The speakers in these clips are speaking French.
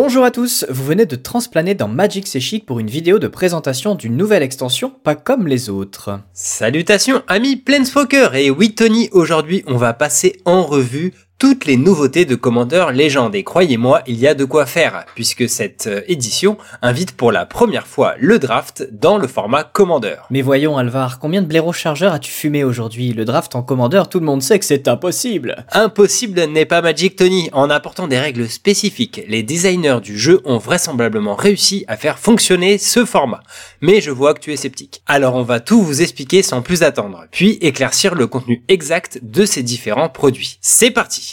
Bonjour à tous, vous venez de transplaner dans Magic C'est Chic pour une vidéo de présentation d'une nouvelle extension pas comme les autres. Salutations amis Planeswalker et oui Tony, aujourd'hui on va passer en revue toutes les nouveautés de Commander Légende. Et croyez-moi, il y a de quoi faire, puisque cette euh, édition invite pour la première fois le draft dans le format Commander. Mais voyons Alvar, combien de blaireaux chargeurs as-tu fumé aujourd'hui? Le draft en Commander, tout le monde sait que c'est impossible. Impossible n'est pas Magic Tony. En apportant des règles spécifiques, les designers du jeu ont vraisemblablement réussi à faire fonctionner ce format. Mais je vois que tu es sceptique. Alors on va tout vous expliquer sans plus attendre, puis éclaircir le contenu exact de ces différents produits. C'est parti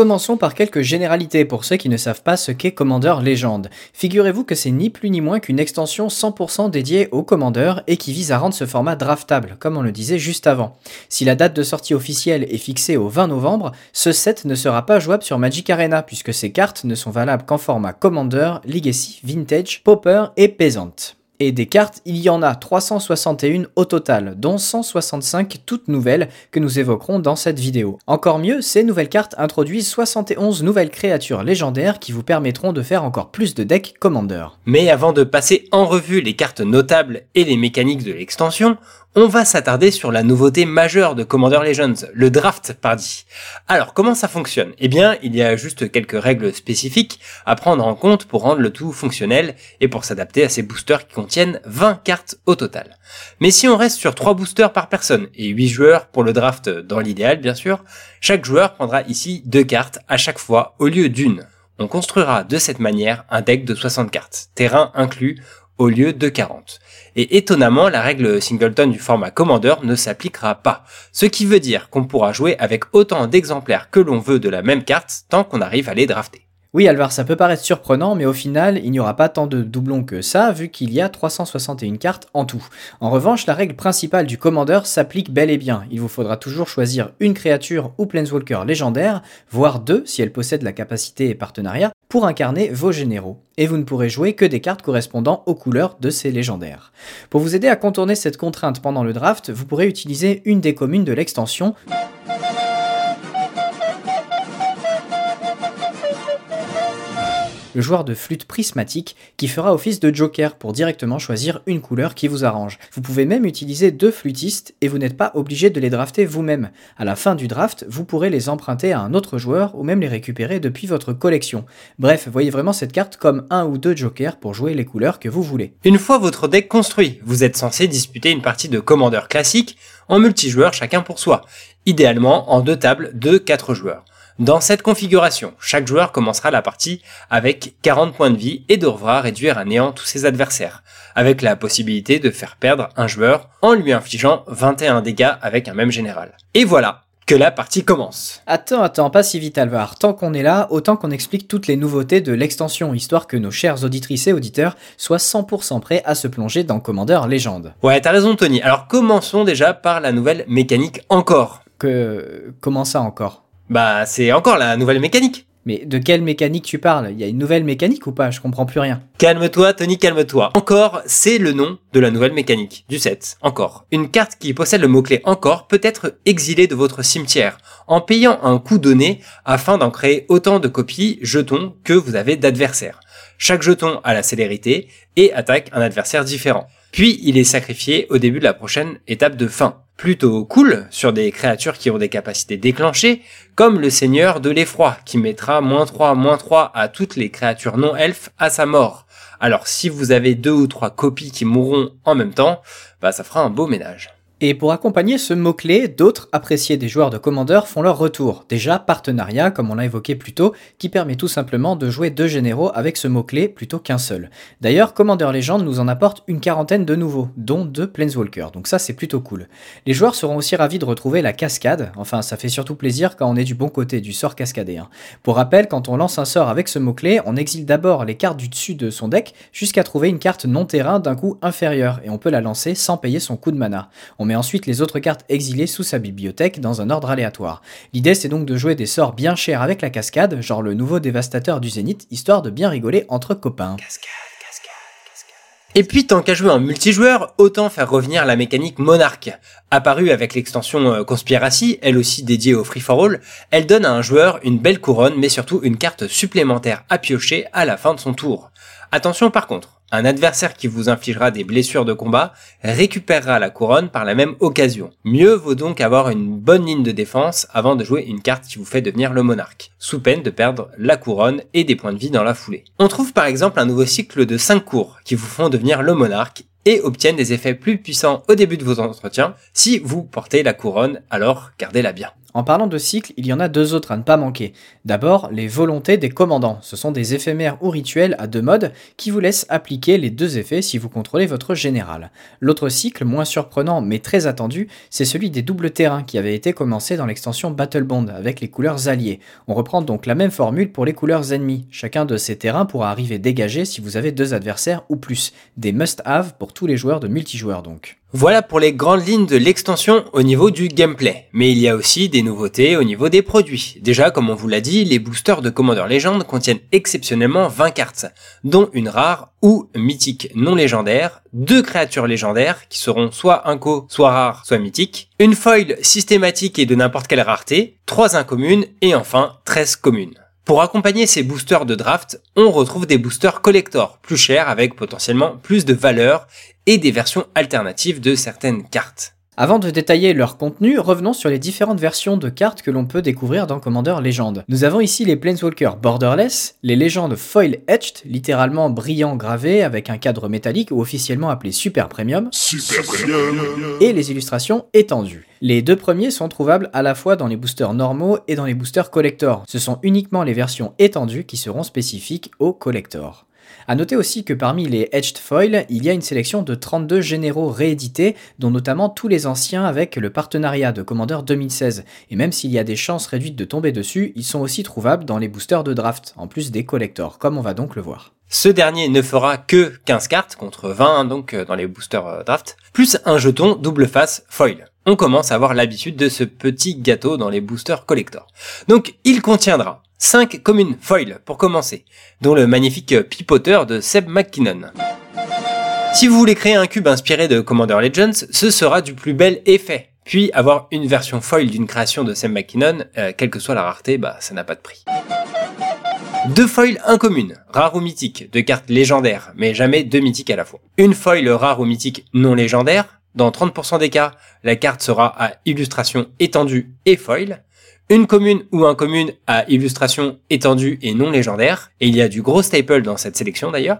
Commençons par quelques généralités pour ceux qui ne savent pas ce qu'est Commander Légende. Figurez-vous que c'est ni plus ni moins qu'une extension 100% dédiée au Commander et qui vise à rendre ce format draftable, comme on le disait juste avant. Si la date de sortie officielle est fixée au 20 novembre, ce set ne sera pas jouable sur Magic Arena puisque ces cartes ne sont valables qu'en format Commander, Legacy, Vintage, Popper et Peasant. Et des cartes, il y en a 361 au total, dont 165 toutes nouvelles que nous évoquerons dans cette vidéo. Encore mieux, ces nouvelles cartes introduisent 71 nouvelles créatures légendaires qui vous permettront de faire encore plus de decks Commander. Mais avant de passer en revue les cartes notables et les mécaniques de l'extension, on va s'attarder sur la nouveauté majeure de Commander Legends, le draft party. Alors comment ça fonctionne? Eh bien, il y a juste quelques règles spécifiques à prendre en compte pour rendre le tout fonctionnel et pour s'adapter à ces boosters qui contiennent 20 cartes au total. Mais si on reste sur 3 boosters par personne et 8 joueurs pour le draft dans l'idéal bien sûr, chaque joueur prendra ici 2 cartes à chaque fois au lieu d'une. On construira de cette manière un deck de 60 cartes, terrain inclus, au lieu de 40. Et étonnamment, la règle singleton du format Commander ne s'appliquera pas. Ce qui veut dire qu'on pourra jouer avec autant d'exemplaires que l'on veut de la même carte tant qu'on arrive à les drafter. Oui, Alvar, ça peut paraître surprenant, mais au final, il n'y aura pas tant de doublons que ça, vu qu'il y a 361 cartes en tout. En revanche, la règle principale du commandeur s'applique bel et bien. Il vous faudra toujours choisir une créature ou planeswalker légendaire, voire deux si elle possède la capacité et partenariat, pour incarner vos généraux. Et vous ne pourrez jouer que des cartes correspondant aux couleurs de ces légendaires. Pour vous aider à contourner cette contrainte pendant le draft, vous pourrez utiliser une des communes de l'extension. Le joueur de flûte prismatique qui fera office de joker pour directement choisir une couleur qui vous arrange. Vous pouvez même utiliser deux flûtistes et vous n'êtes pas obligé de les drafter vous-même. À la fin du draft, vous pourrez les emprunter à un autre joueur ou même les récupérer depuis votre collection. Bref, voyez vraiment cette carte comme un ou deux jokers pour jouer les couleurs que vous voulez. Une fois votre deck construit, vous êtes censé disputer une partie de commandeur classique en multijoueur chacun pour soi, idéalement en deux tables de 4 joueurs. Dans cette configuration, chaque joueur commencera la partie avec 40 points de vie et devra réduire à néant tous ses adversaires, avec la possibilité de faire perdre un joueur en lui infligeant 21 dégâts avec un même général. Et voilà, que la partie commence. Attends, attends, pas si vite Alvar. Tant qu'on est là, autant qu'on explique toutes les nouveautés de l'extension, histoire que nos chers auditrices et auditeurs soient 100% prêts à se plonger dans Commander Légende. Ouais, t'as raison Tony. Alors commençons déjà par la nouvelle mécanique encore. Que... comment ça encore? Bah, c'est encore la nouvelle mécanique. Mais de quelle mécanique tu parles? Il y a une nouvelle mécanique ou pas? Je comprends plus rien. Calme-toi, Tony, calme-toi. Encore, c'est le nom de la nouvelle mécanique du set. Encore. Une carte qui possède le mot-clé encore peut être exilée de votre cimetière en payant un coup donné afin d'en créer autant de copies jetons que vous avez d'adversaires. Chaque jeton a la célérité et attaque un adversaire différent. Puis il est sacrifié au début de la prochaine étape de fin plutôt cool sur des créatures qui ont des capacités déclenchées, comme le Seigneur de l'Effroi, qui mettra moins 3, moins 3 à toutes les créatures non elfes à sa mort. Alors si vous avez deux ou trois copies qui mourront en même temps, bah ça fera un beau ménage. Et pour accompagner ce mot-clé, d'autres appréciés des joueurs de Commander font leur retour. Déjà, partenariat, comme on l'a évoqué plus tôt, qui permet tout simplement de jouer deux généraux avec ce mot-clé plutôt qu'un seul. D'ailleurs, Commander Legend nous en apporte une quarantaine de nouveaux, dont deux Planeswalkers, donc ça c'est plutôt cool. Les joueurs seront aussi ravis de retrouver la cascade, enfin ça fait surtout plaisir quand on est du bon côté du sort cascadé. Hein. Pour rappel, quand on lance un sort avec ce mot-clé, on exile d'abord les cartes du dessus de son deck jusqu'à trouver une carte non terrain d'un coût inférieur, et on peut la lancer sans payer son coup de mana ensuite les autres cartes exilées sous sa bibliothèque dans un ordre aléatoire. L'idée c'est donc de jouer des sorts bien chers avec la cascade, genre le nouveau dévastateur du zénith, histoire de bien rigoler entre copains. Et puis tant qu'à jouer en multijoueur, autant faire revenir la mécanique monarque. Apparue avec l'extension euh, Conspiracy, elle aussi dédiée au free for all, elle donne à un joueur une belle couronne mais surtout une carte supplémentaire à piocher à la fin de son tour. Attention par contre, un adversaire qui vous infligera des blessures de combat récupérera la couronne par la même occasion. Mieux vaut donc avoir une bonne ligne de défense avant de jouer une carte qui vous fait devenir le monarque, sous peine de perdre la couronne et des points de vie dans la foulée. On trouve par exemple un nouveau cycle de 5 cours qui vous font devenir le monarque et obtiennent des effets plus puissants au début de vos entretiens. Si vous portez la couronne, alors gardez-la bien. En parlant de cycles, il y en a deux autres à ne pas manquer. D'abord, les volontés des commandants. Ce sont des éphémères ou rituels à deux modes qui vous laissent appliquer les deux effets si vous contrôlez votre général. L'autre cycle, moins surprenant mais très attendu, c'est celui des doubles terrains qui avait été commencé dans l'extension Battle Bond avec les couleurs alliées. On reprend donc la même formule pour les couleurs ennemies. Chacun de ces terrains pourra arriver dégagé si vous avez deux adversaires ou plus. Des must-have pour tous les joueurs de multijoueurs donc. Voilà pour les grandes lignes de l'extension au niveau du gameplay. Mais il y a aussi des nouveautés au niveau des produits. Déjà, comme on vous l'a dit, les boosters de Commander Legend contiennent exceptionnellement 20 cartes, dont une rare ou mythique non légendaire, deux créatures légendaires qui seront soit inco, soit rares, soit mythiques, une foil systématique et de n'importe quelle rareté, trois incommunes et enfin 13 communes. Pour accompagner ces boosters de draft, on retrouve des boosters collector, plus chers avec potentiellement plus de valeur et des versions alternatives de certaines cartes. Avant de détailler leur contenu, revenons sur les différentes versions de cartes que l'on peut découvrir dans Commander Legend. Nous avons ici les Planeswalkers Borderless, les légendes Foil Etched, littéralement brillant gravé avec un cadre métallique ou officiellement appelé Super Premium, Super Premium. et les illustrations étendues. Les deux premiers sont trouvables à la fois dans les boosters normaux et dans les boosters collector. Ce sont uniquement les versions étendues qui seront spécifiques aux collector. A noter aussi que parmi les Etched Foil, il y a une sélection de 32 généraux réédités, dont notamment tous les anciens avec le partenariat de Commander 2016. Et même s'il y a des chances réduites de tomber dessus, ils sont aussi trouvables dans les boosters de draft, en plus des collectors, comme on va donc le voir. Ce dernier ne fera que 15 cartes contre 20 donc euh, dans les boosters euh, draft, plus un jeton double face foil. On commence à avoir l'habitude de ce petit gâteau dans les boosters collector. Donc il contiendra 5 communes foil pour commencer, dont le magnifique pipoteur de Seb McKinnon. Si vous voulez créer un cube inspiré de Commander Legends, ce sera du plus bel effet. Puis avoir une version foil d'une création de Seb McKinnon, euh, quelle que soit la rareté, bah ça n'a pas de prix. Deux foils incommunes, rares ou mythiques, deux cartes légendaires, mais jamais deux mythiques à la fois. Une foil rare ou mythique non légendaire, dans 30% des cas, la carte sera à illustration étendue et foil. Une commune ou un commune à illustration étendue et non légendaire, et il y a du gros staple dans cette sélection d'ailleurs.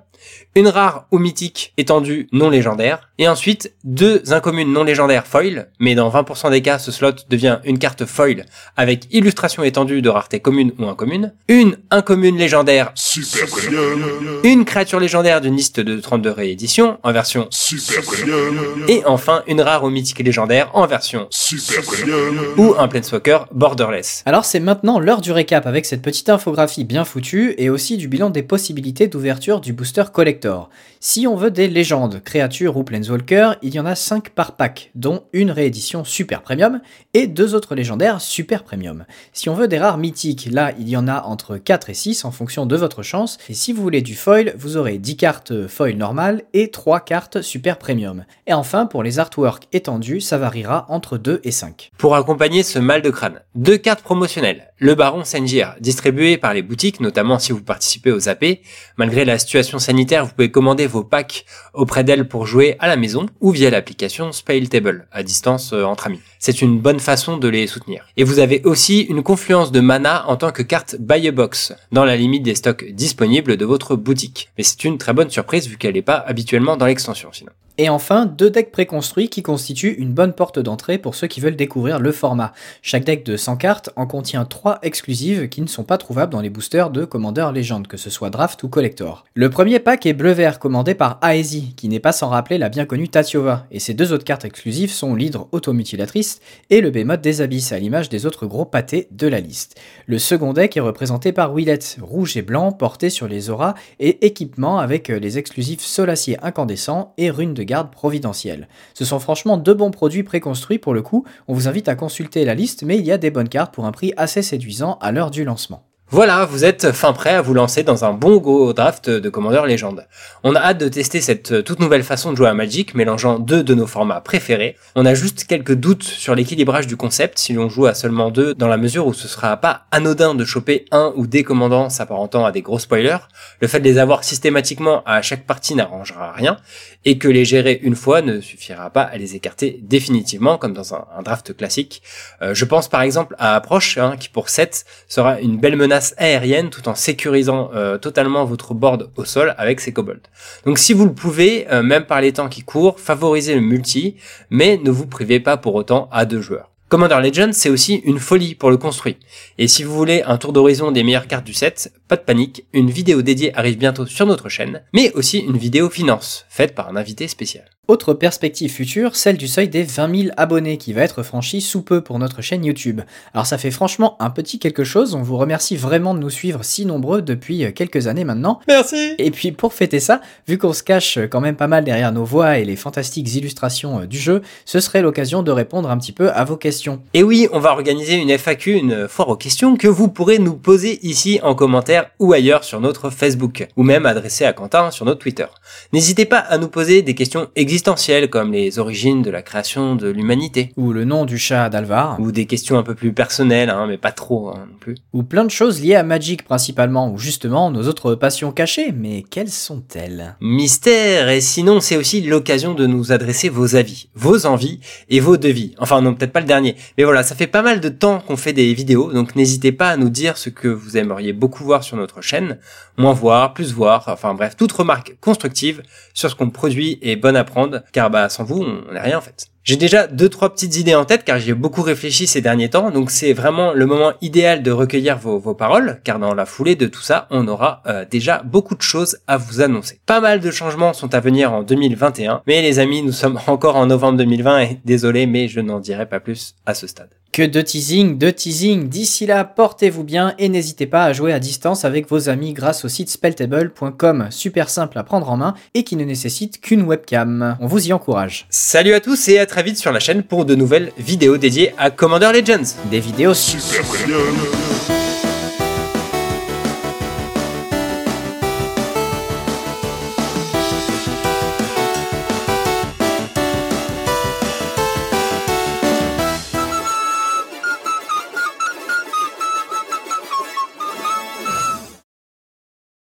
Une rare ou mythique étendue non légendaire, et ensuite deux incommunes non légendaires foil, mais dans 20% des cas ce slot devient une carte foil avec illustration étendue de rareté commune ou incommune. Une incommune légendaire, Super Premium. une créature légendaire d'une liste de 32 rééditions en version Super Premium. et enfin une rare ou mythique légendaire en version Super Premium. ou un Planeswalker borderless. Alors c'est maintenant l'heure du récap avec cette petite infographie bien foutue et aussi du bilan des possibilités d'ouverture du booster collector. Si on veut des légendes, créatures ou planeswalkers, il y en a 5 par pack, dont une réédition super premium et deux autres légendaires super premium. Si on veut des rares mythiques, là il y en a entre 4 et 6 en fonction de votre chance, et si vous voulez du foil, vous aurez 10 cartes foil normales et 3 cartes super premium. Et enfin pour les artworks étendus, ça variera entre 2 et 5. Pour accompagner ce mal de crâne, deux cartes promotionnelles. Le Baron Sengir, distribué par les boutiques, notamment si vous participez aux AP. Malgré la situation sanitaire, vous pouvez commander vos packs auprès d'elle pour jouer à la maison ou via l'application Table, à distance euh, entre amis. C'est une bonne façon de les soutenir. Et vous avez aussi une confluence de mana en tant que carte buy a box, dans la limite des stocks disponibles de votre boutique. Mais c'est une très bonne surprise vu qu'elle n'est pas habituellement dans l'extension sinon. Et enfin, deux decks préconstruits qui constituent une bonne porte d'entrée pour ceux qui veulent découvrir le format. Chaque deck de 100 cartes en contient 3 exclusives qui ne sont pas trouvables dans les boosters de Commander Legend, que ce soit draft ou collector. Le premier pack est bleu-vert commandé par Aesi, qui n'est pas sans rappeler la bien connue Tatiova, et ses deux autres cartes exclusives sont l'hydre automutilatrice et le Behemoth des abysses, à l'image des autres gros pâtés de la liste. Le second deck est représenté par Willette, rouge et blanc, porté sur les auras et équipement avec les exclusifs solacier incandescent et runes de providentielle. Ce sont franchement deux bons produits préconstruits pour le coup, on vous invite à consulter la liste, mais il y a des bonnes cartes pour un prix assez séduisant à l'heure du lancement. Voilà, vous êtes fin prêt à vous lancer dans un bon go draft de Commander Legend. On a hâte de tester cette toute nouvelle façon de jouer à Magic, mélangeant deux de nos formats préférés. On a juste quelques doutes sur l'équilibrage du concept si l'on joue à seulement deux, dans la mesure où ce sera pas anodin de choper un ou des commandants s'apparentant à des gros spoilers. Le fait de les avoir systématiquement à chaque partie n'arrangera rien, et que les gérer une fois ne suffira pas à les écarter définitivement, comme dans un, draft classique. Euh, je pense par exemple à Approche, hein, qui pour 7 sera une belle menace aérienne tout en sécurisant euh, totalement votre board au sol avec ses kobolds. Donc si vous le pouvez, euh, même par les temps qui courent, favorisez le multi, mais ne vous privez pas pour autant à deux joueurs. Commander Legends, c'est aussi une folie pour le construit. Et si vous voulez un tour d'horizon des meilleures cartes du set, pas de panique, une vidéo dédiée arrive bientôt sur notre chaîne, mais aussi une vidéo finance, faite par un invité spécial. Autre perspective future, celle du seuil des 20 000 abonnés qui va être franchi sous peu pour notre chaîne YouTube. Alors ça fait franchement un petit quelque chose, on vous remercie vraiment de nous suivre si nombreux depuis quelques années maintenant. Merci Et puis pour fêter ça, vu qu'on se cache quand même pas mal derrière nos voix et les fantastiques illustrations du jeu, ce serait l'occasion de répondre un petit peu à vos questions. Et oui, on va organiser une FAQ, une foire aux questions, que vous pourrez nous poser ici en commentaire ou ailleurs sur notre Facebook, ou même adresser à Quentin sur notre Twitter. N'hésitez pas à nous poser des questions existantes comme les origines de la création de l'humanité. Ou le nom du chat d'Alvar. Ou des questions un peu plus personnelles, hein, mais pas trop hein, non plus. Ou plein de choses liées à Magic principalement, ou justement nos autres passions cachées, mais quelles sont-elles? Mystère, et sinon c'est aussi l'occasion de nous adresser vos avis, vos envies et vos devis. Enfin non, peut-être pas le dernier, mais voilà, ça fait pas mal de temps qu'on fait des vidéos, donc n'hésitez pas à nous dire ce que vous aimeriez beaucoup voir sur notre chaîne, moins voir, plus voir, enfin bref, toute remarque constructive sur ce qu'on produit est bonne à prendre car bah sans vous, on n'est rien en fait. J'ai déjà deux trois petites idées en tête car j'y ai beaucoup réfléchi ces derniers temps, donc c'est vraiment le moment idéal de recueillir vos, paroles, car dans la foulée de tout ça, on aura euh, déjà beaucoup de choses à vous annoncer. Pas mal de changements sont à venir en 2021, mais les amis, nous sommes encore en novembre 2020 et désolé, mais je n'en dirai pas plus à ce stade. Que de teasing, de teasing. D'ici là, portez-vous bien et n'hésitez pas à jouer à distance avec vos amis grâce au site spelltable.com, super simple à prendre en main et qui ne nécessite qu'une webcam. On vous y encourage. Salut à tous et à très vite sur la chaîne pour de nouvelles vidéos dédiées à Commander Legends. Des vidéos super premium.